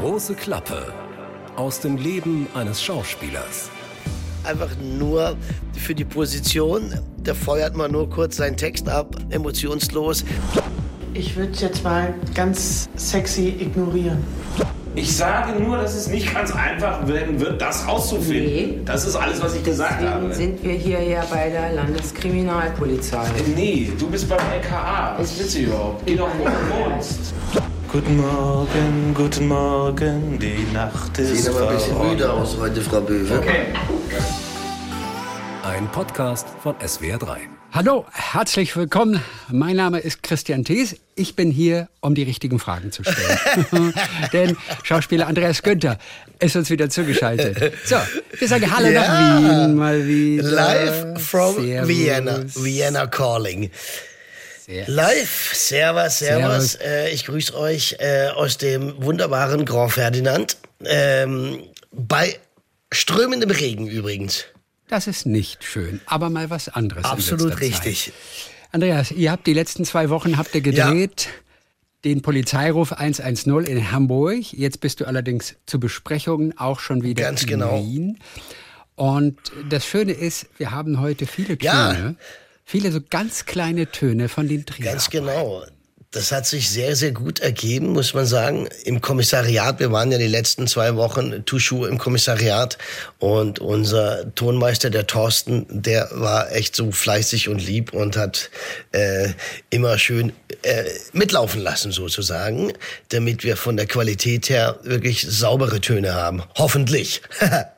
Große Klappe aus dem Leben eines Schauspielers. Einfach nur für die Position. Da feuert man nur kurz seinen Text ab, emotionslos. Ich würde jetzt mal ganz sexy ignorieren. Ich sage nur, dass es nicht ganz einfach werden wird, das rauszufinden. Nee. Das ist alles, was ich gesagt Deswegen habe. sind wir hier ja bei der Landeskriminalpolizei. Nee, du bist beim LKA. Was willst du überhaupt? Geh doch, wo du wohnst. Guten Morgen, guten Morgen, die Nacht ist Sieht aber ein bisschen müde aus heute, Frau Böwe. Ein Podcast von SWR3. Hallo, herzlich willkommen. Mein Name ist Christian Thees. Ich bin hier, um die richtigen Fragen zu stellen. Denn Schauspieler Andreas Günther ist uns wieder zugeschaltet. So, wir sagen Hallo Ja. nach Wien mal wieder. Live from Servus. Vienna. Vienna Calling. Sehr- Live, Servus, Servus. Servus. Äh, ich grüße euch äh, aus dem wunderbaren Grand Ferdinand. Ähm, bei strömendem Regen übrigens. Das ist nicht schön, aber mal was anderes. Absolut richtig. Zeit. Andreas, ihr habt die letzten zwei Wochen habt ihr gedreht. Den Polizeiruf 110 in Hamburg. Jetzt bist du allerdings zu Besprechungen auch schon wieder Ganz in genau. Wien. Und das Schöne ist, wir haben heute viele Ja. Viele so ganz kleine Töne von den Trier. Ganz genau. Das hat sich sehr, sehr gut ergeben, muss man sagen. Im Kommissariat, wir waren ja die letzten zwei Wochen Tuschu im Kommissariat und unser Tonmeister, der Thorsten, der war echt so fleißig und lieb und hat äh, immer schön äh, mitlaufen lassen sozusagen, damit wir von der Qualität her wirklich saubere Töne haben. Hoffentlich.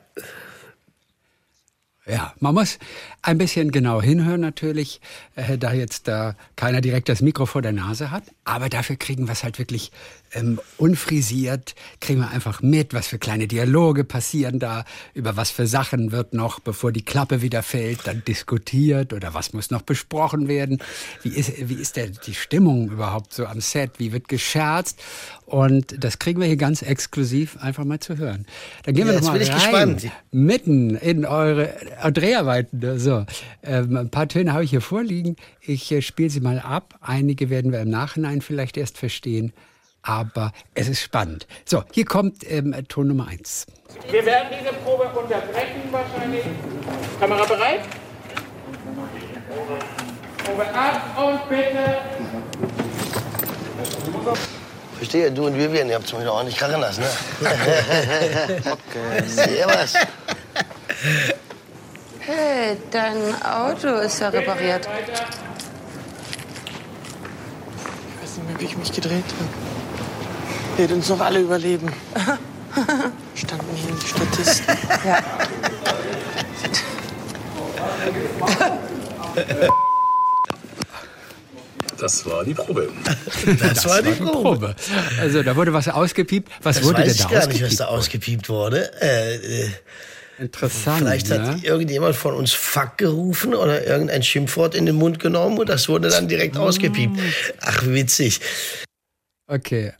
Ja, man muss ein bisschen genau hinhören natürlich, äh, da jetzt da keiner direkt das Mikro vor der Nase hat. Aber dafür kriegen wir es halt wirklich ähm, unfrisiert, kriegen wir einfach mit, was für kleine Dialoge passieren da, über was für Sachen wird noch, bevor die Klappe wieder fällt, dann diskutiert oder was muss noch besprochen werden. Wie ist, wie ist der, die Stimmung überhaupt so am Set? Wie wird gescherzt? Und das kriegen wir hier ganz exklusiv einfach mal zu hören. Dann gehen Ja, wir jetzt noch mal bin ich rein gespannt. mitten in eure Dreharbeiten. So, ähm, ein paar Töne habe ich hier vorliegen. Ich äh, spiele sie mal ab. Einige werden wir im Nachhinein vielleicht erst verstehen. Aber es ist spannend. So, hier kommt ähm, Ton Nummer eins. Wir werden diese Probe unterbrechen wahrscheinlich. Kamera bereit? Probe ab und bitte. Verstehe, du und Vivian, ihr habt es mir ordentlich krachen lassen, ne? okay. Servus. Hey, dein Auto ist ja repariert. Ich weiß nicht mehr, wie ich mich gedreht habe. Wird uns noch alle überleben. Standen hier die Statisten. Ja. Das war die Probe. Das, war die Probe. Probe. Also, da wurde was ausgepiept. Was Das wurde weiß denn ich da gar nicht, was ausgepiept? da ausgepiept wurde. Äh, äh, Interessant. vielleicht hat ne? irgendjemand von uns Fuck gerufen oder irgendein Schimpfwort in den Mund genommen und das wurde dann direkt ausgepiept. Ach, witzig. Okay.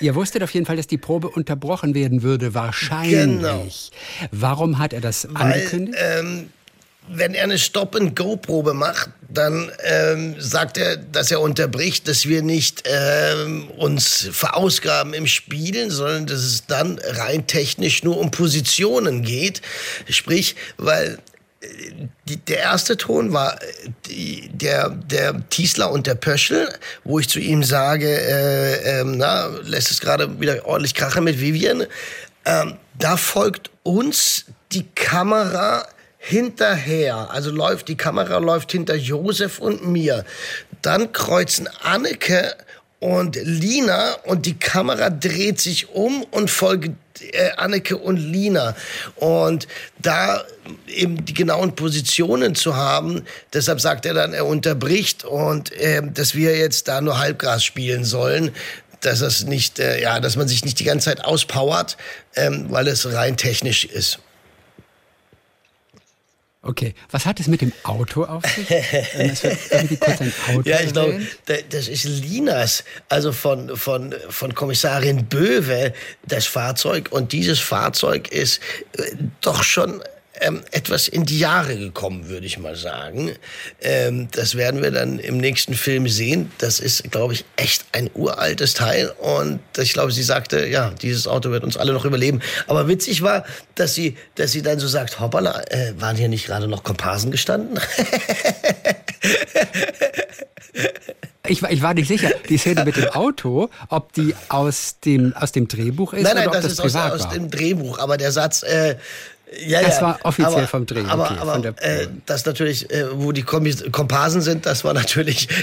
Ihr wusstet auf jeden Fall, dass die Probe unterbrochen werden würde, wahrscheinlich. Genau. Warum hat er das Weil, angekündigt? ähm, wenn er eine Stop-and-Go-Probe macht, dann ähm, sagt er, dass er unterbricht, dass wir nicht ähm, uns verausgaben im Spielen, sondern dass es dann rein technisch nur um Positionen geht. Sprich, weil die, der erste Ton war äh, die, der, der Tiesler und der Pöschel, wo ich zu ihm sage, äh, ähm, na, lässt es gerade wieder ordentlich krachen mit Vivian. Ähm, da folgt uns die Kamera hinterher. Also läuft, die Kamera läuft hinter Josef und mir. Dann kreuzen Anneke und Lina und die Kamera dreht sich um und folgt äh, Anneke und Lina. Und da eben die genauen Positionen zu haben, deshalb sagt er dann, er unterbricht und äh, dass wir jetzt da nur Halbgras spielen sollen. Dass das nicht, äh, ja, dass man sich nicht die ganze Zeit auspowert, ähm, weil es rein technisch ist. Okay, was hat es mit dem Auto auf sich? Es wird irgendwie kurz ein Auto Ja, ich glaube, das ist Linas, also von, von, von Kommissarin Böwe, das Fahrzeug. Und dieses Fahrzeug ist äh, doch schon ähm, etwas in die Jahre gekommen, würde ich mal sagen. Ähm, das werden wir dann im nächsten Film sehen. Das ist, glaube ich, echt ein uraltes Teil. Und ich glaube, sie sagte, ja, dieses Auto wird uns alle noch überleben. Aber witzig war, dass sie, dass sie dann so sagt, hoppala, äh, waren hier nicht gerade noch Komparsen gestanden? Ich, war- ich war nicht sicher, die Szene mit dem Auto, ob die aus dem, aus dem Drehbuch ist nein, nein, oder ob das, das, ist aus, privat aus war. dem Drehbuch. Aber der Satz, äh, ja, Das ja, war offiziell aber, vom Dreh, Aber, okay, aber von der- äh, das natürlich, äh, wo die Kommis Komparsen sind, das war natürlich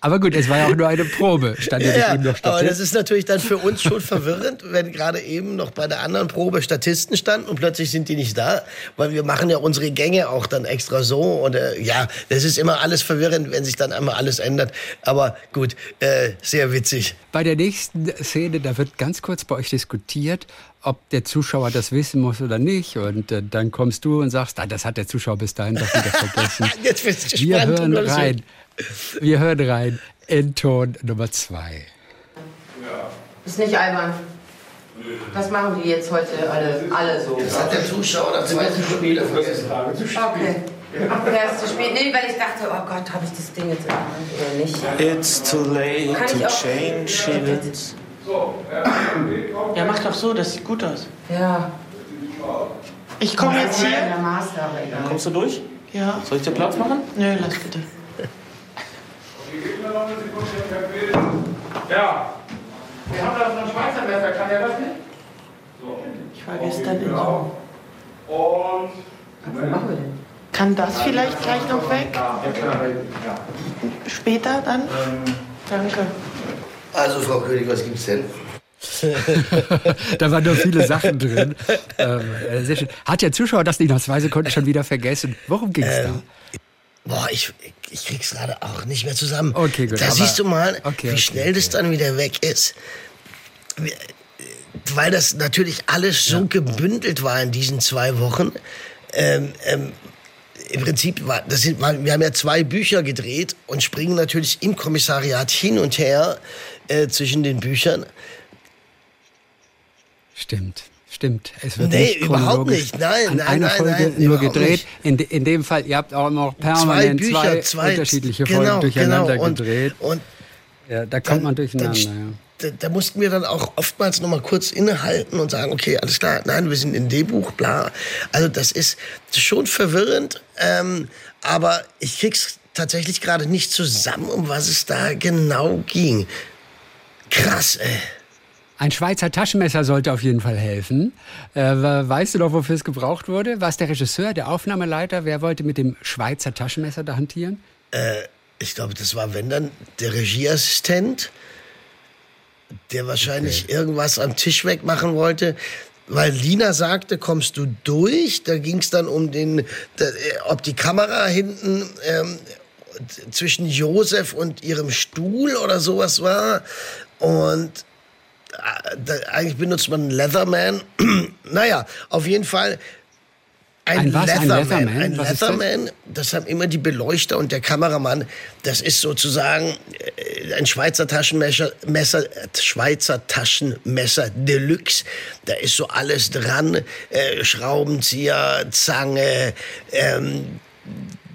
Aber gut, es war ja auch nur eine Probe, stand ja, Ja, eben noch aber das Statist. ist natürlich dann für uns schon verwirrend, wenn gerade eben noch bei der anderen Probe Statisten standen und plötzlich sind die nicht da, weil wir machen ja unsere Gänge auch dann extra so und äh, ja, das ist immer alles verwirrend, wenn sich dann einmal alles ändert. Aber gut, äh, sehr witzig. Bei der nächsten Szene, da wird ganz kurz bei euch diskutiert, ob der Zuschauer das wissen muss oder nicht. Und äh, dann kommst du und sagst, ah, das hat der Zuschauer bis dahin doch wieder vergessen. Jetzt bist du Wir hören rein. Wir hören rein in Ton Nummer zwei. Ist nicht albern. Das machen die jetzt heute alle, alle so. Das hat der Zuschauer nach zwei Sekunden wieder vergessen. Okay. Wer ist zu spät? Nee, weil ich dachte, oh Gott, habe ich das Ding jetzt in der Hand oder nicht? It's too late Kann ich to auch- change it. Ja, mach doch so, das sieht gut aus. Ja. Ich komme jetzt hier. Kommst du durch? Ja. Soll ich dir Platz machen? Nö, lass bitte. Ja. Wir haben da so ein Schweizer Messer, kann der das nicht? Ich war gestern in so. Und. Was machen wir denn? Kann das vielleicht gleich noch weg? Später dann? Danke. Also, Frau König, was gibt's denn? da waren nur viele Sachen drin. Ähm, äh, sehr schön. Hat der Zuschauer das nicht nach zwei Sekunden schon wieder vergessen? Worum ging es Ähm, Boah, ich, ich krieg's gerade auch nicht mehr zusammen. Okay, gut, Da aber- siehst du mal, Okay, wie okay, schnell das dann wieder weg ist. Wir- Weil das natürlich alles so gebündelt war in diesen zwei Wochen. Ähm, ähm, Im Prinzip war, das sind, wir haben ja zwei Bücher gedreht und springen natürlich im Kommissariat hin und her äh, zwischen den Büchern. Stimmt. Stimmt, es wird Nee, nicht überhaupt nicht. Nein, nein, einer nein, Folge nein, nur gedreht. In, in dem Fall, ihr habt auch noch Zwei permanent Bücher, zwei, zwei unterschiedliche genau, Folgen durcheinander genau. Und, gedreht. Und Ja, da kommt man dann- durcheinander. dann- ja. Da, da mussten wir dann auch oftmals noch mal kurz innehalten und sagen, okay, alles klar, nein, wir sind in dem Buch, bla. Also das ist schon verwirrend, ähm, aber ich krieg's tatsächlich gerade nicht zusammen, um was es da genau ging. Krass, ey. Ein Schweizer Taschenmesser sollte auf jeden Fall helfen. Äh, weißt du noch, wofür es gebraucht wurde? War es der Regisseur, der Aufnahmeleiter? Wer wollte mit dem Schweizer Taschenmesser da hantieren? Ich glaube, das war, wenn dann, der Regieassistent, der wahrscheinlich irgendwas am Tisch wegmachen wollte. Weil Lina sagte, kommst du durch? Da ging es dann um den, äh, ob die Kamera hinten ähm, zwischen Josef und ihrem Stuhl oder sowas war. Und äh, eigentlich benutzt man Leatherman. naja, auf jeden Fall ein, Ein was? Ein Leatherman. Leatherman? Ein Was ist das? Leatherman, das haben immer die Beleuchter und der Kameramann. Das ist sozusagen äh, ein Schweizer Taschenmesser, Messer, Schweizer Taschenmesser Deluxe. Da ist so alles dran. Äh, Schraubenzieher, Zange, ähm,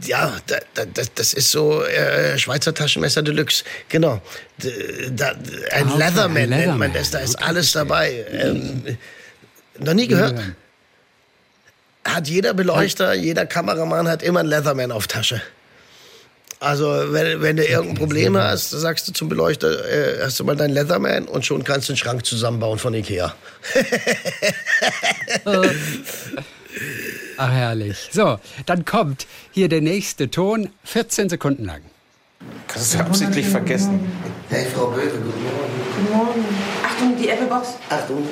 ja, da, da, das, ist so äh, Schweizer Taschenmesser Deluxe. Genau. Da, ein, Ah, okay, Leatherman ein nennt man Leatherman. das. Da ist Okay, alles dabei. Ähm, noch nie gehört? Hat jeder Beleuchter, jeder Kameramann hat immer einen Leatherman auf Tasche. Also wenn, wenn du irgendein Problem hast, sagst du zum Beleuchter, äh, hast du mal deinen Leatherman und schon kannst du einen Schrank zusammenbauen von Ikea. Ach, herrlich. So, dann kommt hier der nächste Ton, 14 Sekunden lang. Hast du absichtlich vergessen. Hey, Frau Böwe, guten Morgen. Guten Morgen. Achtung, die Apple Box. Achtung,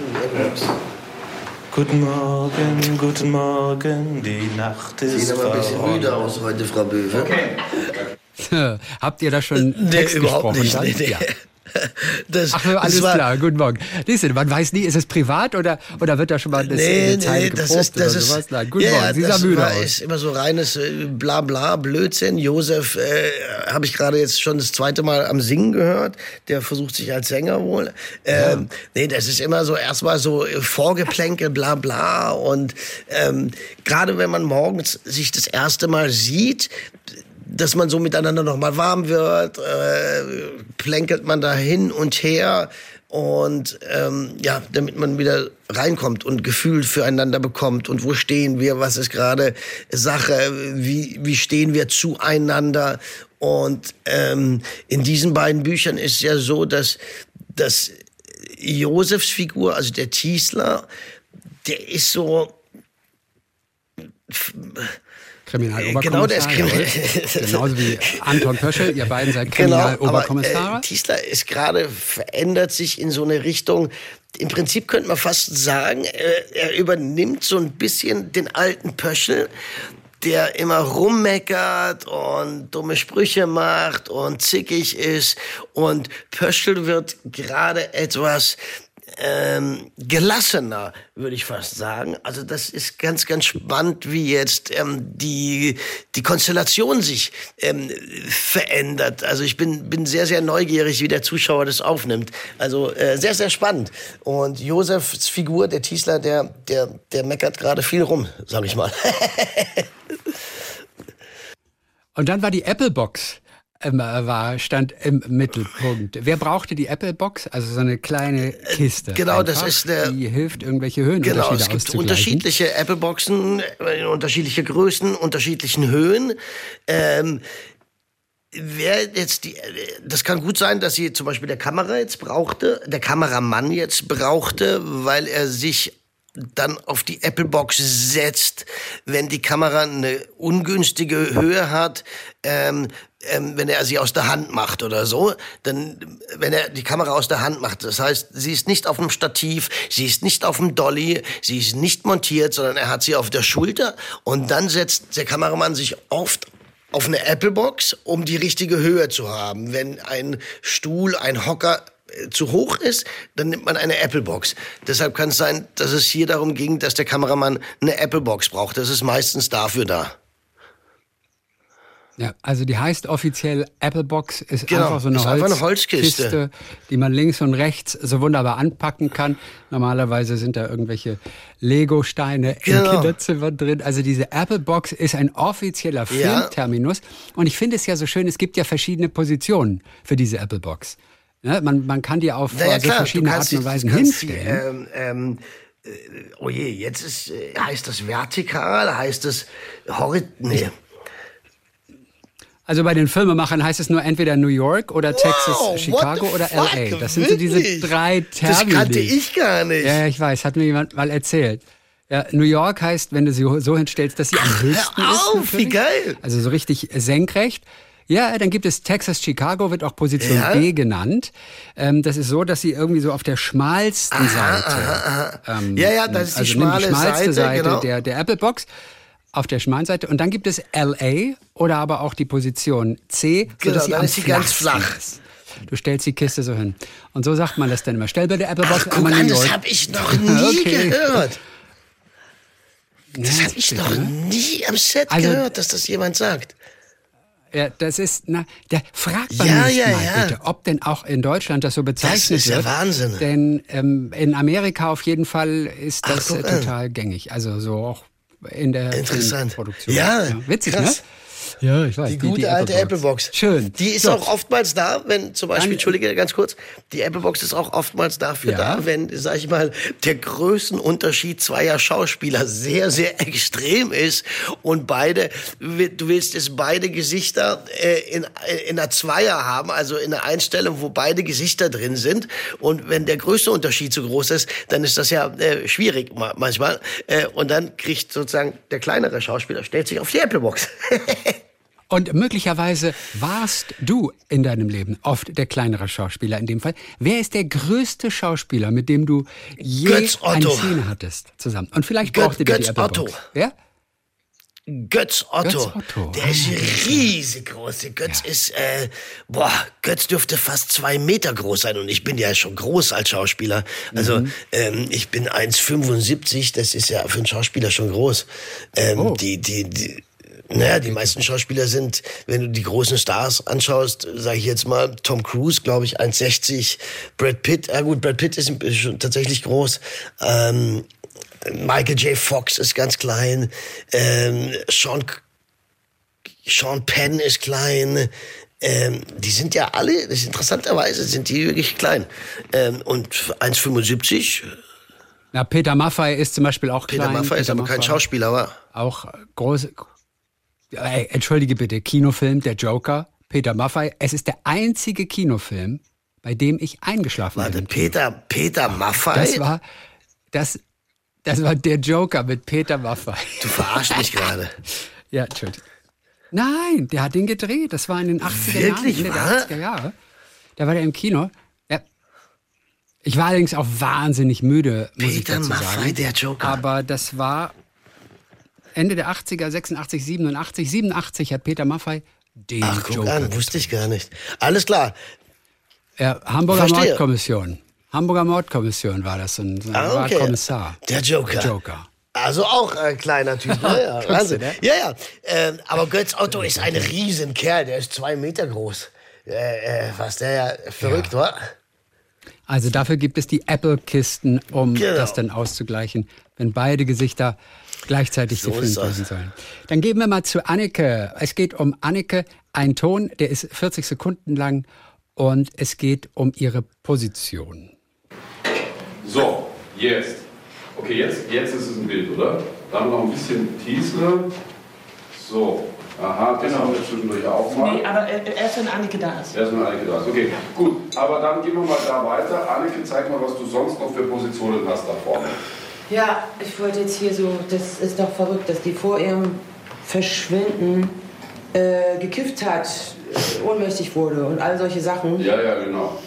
Guten Morgen, guten Morgen, die Nacht ist sieht aber ein bisschen müde aus heute, Frau Böwe. Habt ihr da schon Nee, Text überhaupt gesprochen? nicht. Nee, nee. Ja. Das, Ach, alles war, klar, guten Morgen. Siehst du, man weiß nie, ist es privat oder, oder wird da schon mal das, Nee, eine nee, das ist, das oder ist, sowas? Nein, guten ja, Morgen, Sie das sah müde war, aus. ist immer so reines äh, Blabla, Blödsinn. Josef äh, habe ich gerade jetzt schon das zweite Mal am Singen gehört. Der versucht sich als Sänger wohl. Ähm, Nee, das ist immer so erstmal so äh, Vorgeplänkel, bla bla. Und ähm, gerade wenn man morgens sich das erste Mal sieht, dass man so miteinander noch mal warm wird, äh, plänkelt man da hin und her und ähm, ja, damit man wieder reinkommt und Gefühl füreinander bekommt und wo stehen wir, was ist gerade Sache, wie, wie stehen wir zueinander. Und ähm, in diesen beiden Büchern ist ja so, dass, dass Josefs Figur, also der Tiesler, der ist so Kriminaloberkommissar. Genau, der ist Kriminal-. Genauso wie Anton Pöschel, ihr beiden seid Genau, Kriminaloberkommissare. äh, Tiesler ist gerade verändert sich in so eine Richtung. Im Prinzip könnte man fast sagen, äh, er übernimmt so ein bisschen den alten Pöschel, der immer rummeckert und dumme Sprüche macht und zickig ist. Und Pöschel wird gerade etwas ähm, gelassener, würde ich fast sagen. Also das ist ganz, ganz spannend, wie jetzt ähm, die, die Konstellation sich ähm, verändert. Also ich bin, bin sehr, sehr neugierig, wie der Zuschauer das aufnimmt. Also äh, sehr, sehr spannend. Und Josefs Figur, der Tiesler, der, der, der meckert gerade viel rum, sag ich mal. Und dann war die Apple-Box. ähm, war, stand im Mittelpunkt. Wer brauchte die Apple-Box? Also so eine kleine Kiste. genau, das einfach, ist der- Die hilft, irgendwelche Höhenunterschiede Genau, es gibt unterschiedliche Apple-Boxen, äh, unterschiedliche Größen, unterschiedlichen Höhen. Ähm, Wer jetzt die, äh, das kann gut sein, dass sie zum Beispiel der Kamera jetzt brauchte, der Kameramann jetzt brauchte, weil er sich dann auf die Apple-Box setzt, wenn die Kamera eine ungünstige Höhe hat, ähm, ähm, wenn er sie aus der Hand macht oder so, dann, wenn er die Kamera aus der Hand macht, das heißt, sie ist nicht auf dem Stativ, sie ist nicht auf dem Dolly, sie ist nicht montiert, sondern er hat sie auf der Schulter und dann setzt der Kameramann sich oft auf eine Apple-Box, um die richtige Höhe zu haben. Wenn ein Stuhl, ein Hocker äh, zu hoch ist, dann nimmt man eine Apple-Box. Deshalb kann es sein, dass es hier darum ging, dass der Kameramann eine Apple-Box braucht. Das ist meistens dafür da. Ja, also die heißt offiziell Apple Box, ist Genau, einfach so eine, ist einfach eine Holzkiste. Kiste, die man links und rechts so wunderbar anpacken kann. Normalerweise sind da irgendwelche Lego-Steine im Genau. Kinderzimmer drin. Also diese Apple Box ist ein offizieller Ja. Filmterminus. Und ich finde es ja so schön, es gibt ja verschiedene Positionen für diese Apple Box. Ne? Man, man kann die auf Naja, also klar, verschiedene Arten und Weisen kannst die, hinstellen. ähm, ähm, äh, oh je, jetzt ist, äh, heißt das vertikal, heißt das horizontal, nee. Also bei den Filmemachern heißt es nur entweder New York oder Texas, Wow, Chicago what oder fuck, LA. Das sind so diese wirklich? drei Das Termini. kannte ich gar nicht. Ja, ich weiß, hat mir jemand mal erzählt. Ja, New York heißt, wenn du sie so hinstellst, dass sie am höchsten hör ist. auf, natürlich. wie geil. Also so richtig senkrecht. Ja, dann gibt es Texas, Chicago, wird auch Position Ja? B genannt. Ähm, das ist so, dass sie irgendwie so auf der schmalsten Seite. Ähm, Ja, ja, das ist die also nimm schmale die schmalste Seite, Seite, genau. der, der Apple Box auf der schmalen Seite. Und dann gibt es LA oder aber auch die Position C, Genau, sodass sie dann am ist sie ganz flach. ist. Du stellst die Kiste so hin. Und so sagt man das dann immer. Stell bei der Apple Box Ach, guck an, das habe ich noch nie Okay. gehört. Ja, Das habe ich noch ne? nie am Set Also- gehört, dass das jemand sagt. Ja, das ist, na, der fragt beim Ja, nächsten ja, Mal ja. bitte, ob denn auch in Deutschland das so bezeichnet ist ja wird. Wahnsinn. Denn ähm, in Amerika auf jeden Fall ist Ach, das guck äh, total gängig. Also so auch in der Interessant. Filmproduktion. Ja, witzig, krass. ne? Ja, ich weiß. Die gute alte Apple-Box. Schön. Die ist So. auch oftmals da, wenn zum Beispiel, Dann- Entschuldige ganz kurz, die Apple-Box ist auch oftmals dafür Ja. da, wenn, sag ich mal, der Größenunterschied zweier Schauspieler sehr, sehr extrem ist und beide, du willst es beide Gesichter äh, in, in einer Zweier haben, also in einer Einstellung, wo beide Gesichter drin sind und wenn der Größenunterschied zu groß ist, dann ist das ja äh, schwierig ma- manchmal äh, und dann kriegt sozusagen der kleinere Schauspieler, stellt sich auf die Apple-Box. Und möglicherweise warst du in deinem Leben oft der kleinere Schauspieler in dem Fall. Wer ist der größte Schauspieler, mit dem du je Götz eine. Szene hattest zusammen? Und vielleicht Götz- brauchte dir die Götz Otto. Wer? Götz Otto. Götz Otto. Der ist riesig groß. Der Götz ist, äh, boah, Götz dürfte fast zwei Meter groß sein und ich bin ja schon groß als Schauspieler. Also ähm, ich bin 1,75, das ist ja für einen Schauspieler schon groß. Ähm, Die, die, die, naja, die meisten Schauspieler sind, wenn du die großen Stars anschaust, sage ich jetzt mal, Tom Cruise, glaube ich, 1,60, Brad Pitt, ja gut, Brad Pitt ist, ist schon tatsächlich groß. Ähm, Michael J. Fox ist ganz klein. Ähm, Sean, Sean Penn ist klein. Ähm, die sind ja alle, das ist interessanterweise sind die wirklich klein. Ähm, und 1,75, Na, Peter Maffay ist zum Beispiel auch Peter klein. Maffay ist Peter aber kein Maffay. Schauspieler, aber Auch groß. Ey, entschuldige bitte, Kinofilm, der Joker, Peter Maffay. Es ist der einzige Kinofilm, bei dem ich eingeschlafen warte, bin. Peter, Peter Maffay? Das war, das, das war der Joker mit Peter Maffay. du verarschst mich gerade. Ja, Entschuldigung. Nein, der hat den gedreht. Das war in den 80er Wirklich, Jahren. Ende wahr? der 80er Jahre. Da war der im Kino. Ja. Ich war allerdings auch wahnsinnig müde, muss ich Peter dazu Maffay, sagen. der Joker. Aber das war Ende der 80er, 86, 87. 87 hat Peter Maffay den Ach, guck Joker. an, wusste ich gar nicht. Alles klar. Ja, Hamburger Verstehe. Mordkommission. Hamburger Mordkommission war das. Ein, ein Ah, okay. Kommissar. Der Joker. Der Joker. Also auch ein kleiner Typ. Ja, ja, Wahnsinn. ne? Ja, ja. Ähm, aber Götz Otto ist ein Riesenkerl. Der ist zwei Meter groß. Äh, äh, was der ja verrückt war. Also dafür gibt es die Apple-Kisten, um Genau. das dann auszugleichen, wenn beide Gesichter gleichzeitig So ist das. werden sollen. Dann gehen wir mal zu Anneke. Es geht um Anneke, ein Ton, der ist 40 Sekunden lang und es geht um ihre Position. So, jetzt. Okay, jetzt, jetzt ist es ein Bild, oder? Dann noch ein bisschen Teaser. So, aha, das haben wir zwischendurch auch mal. Nee, aber äh, erst wenn Annike da ist. Erstmal Annike da ist. Okay, gut. Aber dann gehen wir mal da weiter. Annike, zeig mal, was du sonst noch für Positionen hast da vorne. Ja, ich wollte jetzt hier so, das ist doch verrückt, dass die vor ihrem Verschwinden äh, gekifft hat, äh, ohnmächtig wurde und all solche Sachen. Ja, ja, genau.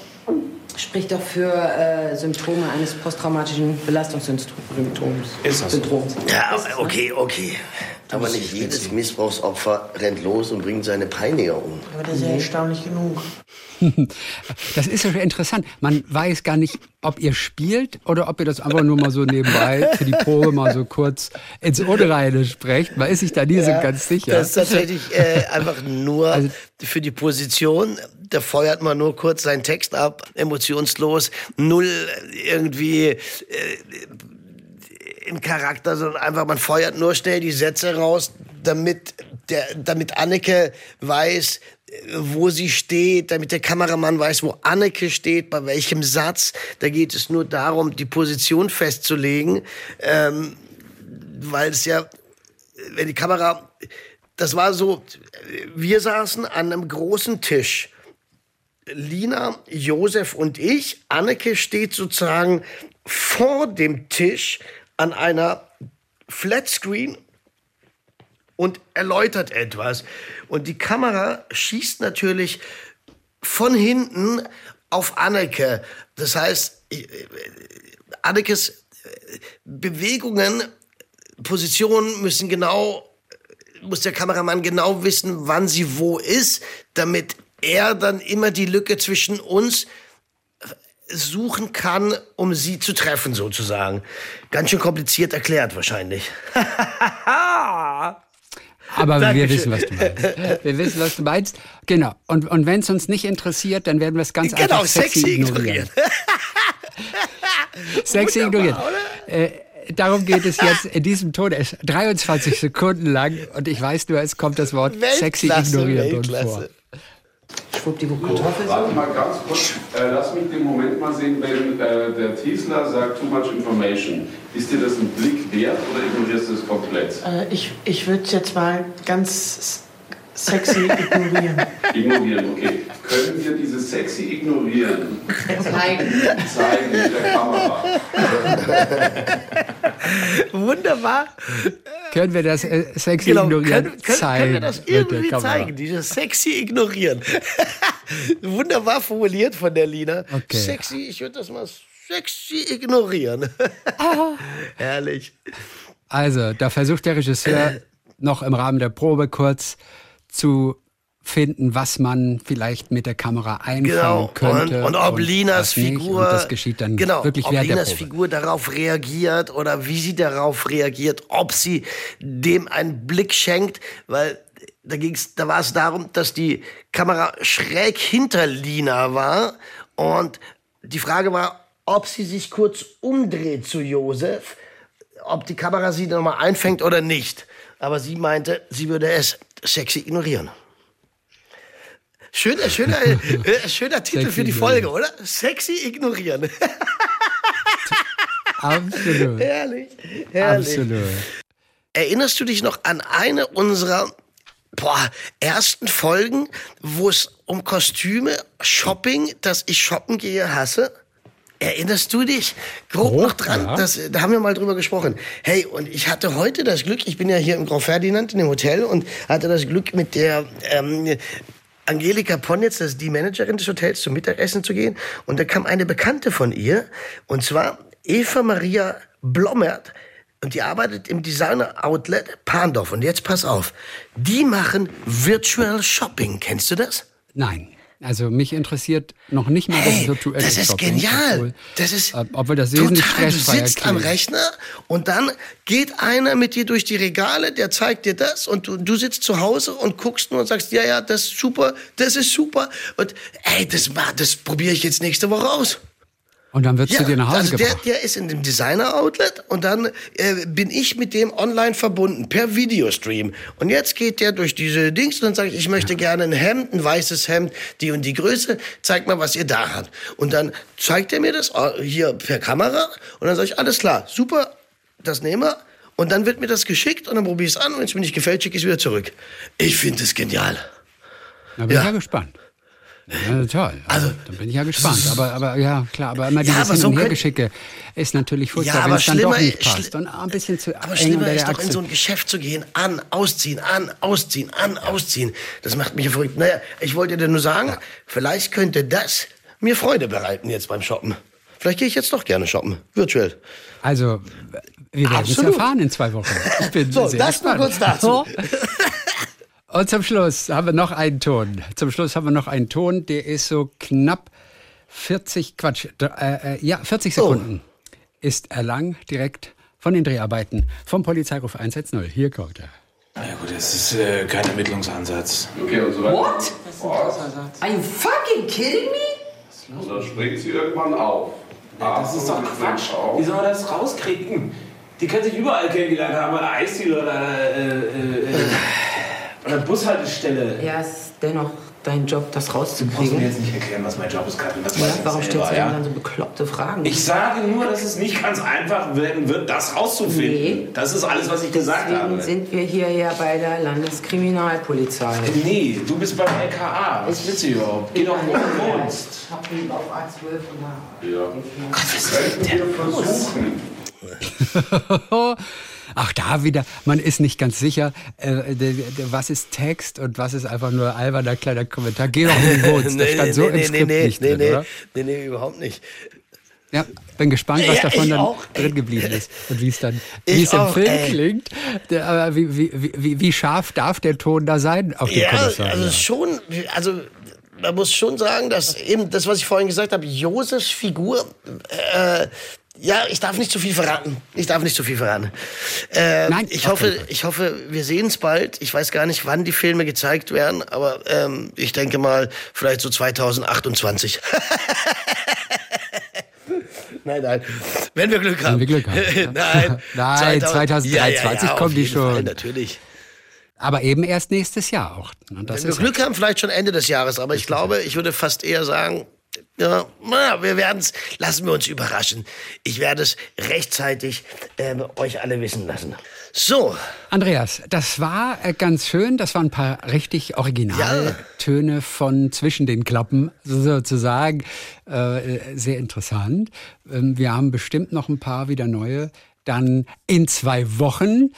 Spricht doch für äh, Symptome eines posttraumatischen Belastungssyndroms. Ist das so? Syndroms. Ja, okay, okay. Aber nicht jedes Missbrauchsopfer rennt los und bringt seine Peiniger um. Aber das ist ja erstaunlich genug. Das ist ja schon interessant. Man weiß gar nicht, ob ihr spielt oder ob ihr das einfach nur mal so nebenbei für die Probe mal so kurz ins Unreine sprecht. Man ist sich da nie so ganz sicher. Das ist tatsächlich äh, einfach nur Also- für die Position. Da feuert man nur kurz seinen Text ab, emotionslos, null irgendwie äh, im Charakter, sondern einfach man feuert nur schnell die Sätze raus, damit der, damit Anneke weiß, äh, wo sie steht, damit der Kameramann weiß, wo Anneke steht, bei welchem Satz. Da geht es nur darum, die Position festzulegen, ähm, weil es ja wenn die Kamera, das war so, wir saßen an einem großen Tisch. Lina, Josef und ich. Anneke steht sozusagen vor dem Tisch an einer Flatscreen und erläutert etwas. Und die Kamera schießt natürlich von hinten auf Anneke. Das heißt, äh, Annekes äh, Bewegungen, Positionen müssen genau, muss der Kameramann genau wissen, wann sie wo ist, damit er dann immer die Lücke zwischen uns suchen kann, um sie zu treffen, sozusagen. Ganz schön kompliziert erklärt, wahrscheinlich. Aber wir Dankeschön. wissen, was du meinst. Wir wissen, was du meinst. Genau. Und, und wenn es uns nicht interessiert, dann werden wir es ganz Genau, einfach sexy, sexy ignorieren. ignorieren. Sexy ignorieren. Äh, darum geht es jetzt in diesem Ton. Er ist 23 Sekunden lang und ich weiß nur, es kommt das Wort sexy Weltklasse, ignorieren drin Weltklasse. vor. Schwuppdiwupp Kartoffeln. warte mal ganz kurz. Äh, lass mich den Moment mal sehen, wenn äh, der Teasler sagt too much information. Ist dir das ein Blick wert oder ignorierst du es komplett? Äh, ich ich würde jetzt mal ganz sexy ignorieren. Ignorieren, okay. Können wir diese sexy ignorieren? Zeigen. Zeigen mit der Kamera. Wunderbar. Können wir das äh, sexy Genau, ignorieren können, können, zeigen? können wir das mit der irgendwie Kamera? zeigen, dieses sexy ignorieren. Wunderbar formuliert von der Lina. Okay. Sexy, ich würde das mal sexy ignorieren. Herrlich. Also, da versucht der Regisseur noch im Rahmen der Probe kurz zu finden, was man vielleicht mit der Kamera einfangen Genau, könnte. und, und ob Linas was nicht. Figur, Und das geschieht dann genau, wirklich ob während der Linas Probe. Figur darauf reagiert oder wie sie darauf reagiert, ob sie dem einen Blick schenkt, weil da ging's, da war es darum, dass die Kamera schräg hinter Lina war und die Frage war, ob sie sich kurz umdreht zu Josef, ob die Kamera sie nochmal einfängt oder nicht. Aber sie meinte, sie würde es sexy ignorieren. Schöner, schöner, äh, schöner Titel Sexy für die. Folge, oder? Sexy ignorieren. Absolut. herrlich, herrlich. Absolut. Erinnerst du dich noch an eine unserer boah, ersten Folgen, wo es um Kostüme, Shopping, dass ich shoppen gehe, hasse? Erinnerst du dich grob Grob, noch dran? ja. Das, da haben wir mal drüber gesprochen. Hey, und ich hatte heute das Glück, ich bin ja hier im Grand Ferdinand in dem Hotel und hatte das Glück mit der ähm, Angelika Ponnitz, das ist die Managerin des Hotels, zum Mittagessen zu gehen. Und da kam eine Bekannte von ihr, und zwar Eva Maria Blommert. Und die arbeitet im Designer-Outlet Pandorf. Und jetzt pass auf, die machen Virtual Shopping. Kennst du das? Nein. Also mich interessiert noch nicht mal Hey, das virtuelle das ist Shopping, genial. obwohl- Das ist obwohl das total. Du sitzt am. Rechner und dann geht einer mit dir durch die Regale, der zeigt dir das und du, du sitzt zu Hause und guckst nur und sagst, ja, ja, das ist super, das ist super und ey, das, das probiere ich jetzt nächste Woche aus. Und dann wird Ja, zu dir nach Hause also der, gebracht. der ist in dem Designer-Outlet und dann äh, bin ich mit dem online verbunden per Videostream. Und jetzt geht der durch diese Dings und dann sage ich, ich möchte gerne ein Hemd, ein weißes Hemd, die und die Größe, zeig mal, was ihr da habt. Und dann zeigt er mir das äh, hier per Kamera und dann sage ich, alles klar, super, das nehmen wir. Und dann wird mir das geschickt und dann probiere ich es an und wenn es mir nicht gefällt, schicke ich es wieder zurück. Ich finde es genial. Da bin ja. ich ja gespannt. Ja, toll. Also, dann bin ich ja gespannt. Aber, aber ja, klar, aber immer dieses aber Hin- und Hergeschicke ist natürlich furchtbar, Ja, wenn aber es dann doch nicht passt. Und ein bisschen zu Aber schlimmer ist doch in so ein Geschäft zu gehen, an, ausziehen, an, ausziehen, an, ausziehen. Das macht mich ja verrückt. Naja, ich wollte dir nur sagen, vielleicht könnte das mir Freude bereiten jetzt beim Shoppen. Vielleicht gehe ich jetzt doch gerne shoppen, virtuell. Also, wir werden es erfahren in zwei Wochen. Ich bin So, sehr das gespannt. kurz dazu. Und zum Schluss haben wir noch einen Ton. Zum Schluss haben wir noch einen Ton, der ist so knapp 40, Quatsch, äh, äh, ja, 40 Oh. Sekunden ist er lang, direkt von den Dreharbeiten vom Polizeiruf 110. Hier kommt er. Ja gut, das ist äh, kein Ermittlungsansatz. Okay, und so weiter. What? Are you fucking kidding me? Und dann springt sie irgendwann auf. Das ist doch Quatsch. auf. Wie soll man das rauskriegen? Die können sich überall kennengelernt haben, an der Eisdiele oder, äh, äh, oder Bushaltestelle. Ja, es ist dennoch dein Job, das Du musst mir rauszukriegen. jetzt nicht erklären, was mein Job ist, Katrin. Das Ja, ich warum selber, stellst du ja? denn dann so bekloppte Fragen? Ich sage nur, dass es nicht ganz einfach werden wird, das rauszufinden. Nee. Das ist alles, was ich gesagt Deswegen habe. sind wir hier ja bei der Landeskriminalpolizei. Nee, du bist beim LKA. Was willst du überhaupt? Geh doch, wo du wohnst. Ich hab ihn auf A12 und da. Ja. Was Wir versuchen. Auch da wieder, man ist nicht ganz sicher, äh, de- de- was ist Text und was ist einfach nur alberner kleiner Kommentar. Geh doch, wo du wohnst. Das stand so im Skript nicht nee, drin, nee, oder? nee, nee, überhaupt nicht. Ja, bin gespannt, was Ja, davon dann auch, drin geblieben ist und wie es dann, wie es im Film ey. klingt. Aber wie, wie, wie, wie scharf darf der Ton da sein auf dem Ja, Kommissar? also schon, also man muss schon sagen, dass eben das, was ich vorhin gesagt habe, Josefs Figur, äh, ja, ich darf nicht zu viel verraten. Ich darf nicht zu viel verraten. Äh, Nein, ich hoffe, ich hoffe, wir sehen es bald. Ich weiß gar nicht, wann die Filme gezeigt werden, aber ähm, ich denke mal, vielleicht so 2028. nein, nein. Wenn wir Glück haben. wir Glück haben, ja. nein. Nein, 2000 2023 auf kommen die jeden Fall, schon. natürlich. Aber eben erst nächstes Jahr auch. Und das Wenn wir Glück haben, vielleicht schon Ende des Jahres. Aber ich glaube, ich würde fast eher sagen, ja, wir werden es, lassen wir uns überraschen. Ich werde es rechtzeitig ähm, euch alle wissen lassen. So, Andreas, das war äh, ganz schön. Das waren ein paar richtig Originaltöne von zwischen den Klappen sozusagen. Äh, sehr interessant. Ähm, wir haben bestimmt noch ein paar wieder neue. Dann in zwei Wochen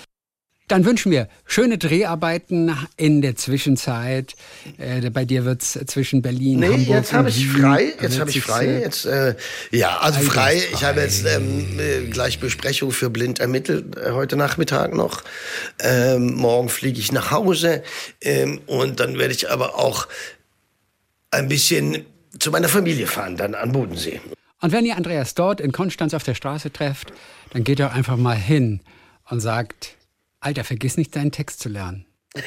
Dann wünschen wir schöne Dreharbeiten in der Zwischenzeit. Äh, bei dir wird's zwischen Berlin, Nee, Hamburg jetzt habe und ich frei. wird Jetzt habe ich frei. Jetzt, äh, ja, also frei. Ich habe jetzt ähm, äh, gleich Besprechung für blind ermittelt äh, heute Nachmittag noch. Ähm, morgen fliege ich nach Hause ähm, und dann werde ich aber auch ein bisschen zu meiner Familie fahren, dann an Bodensee. Und wenn ihr Andreas dort in Konstanz auf der Straße trefft, dann geht doch einfach mal hin und sagt, Alter, vergiss nicht deinen Text zu lernen.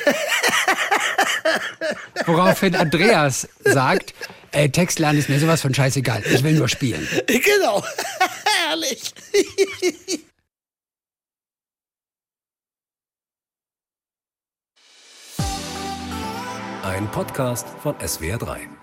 Woraufhin Andreas sagt, ey, Text lernen ist mir sowas von scheißegal, ich will nur spielen. Genau. Herrlich. Ein Podcast von SWR3.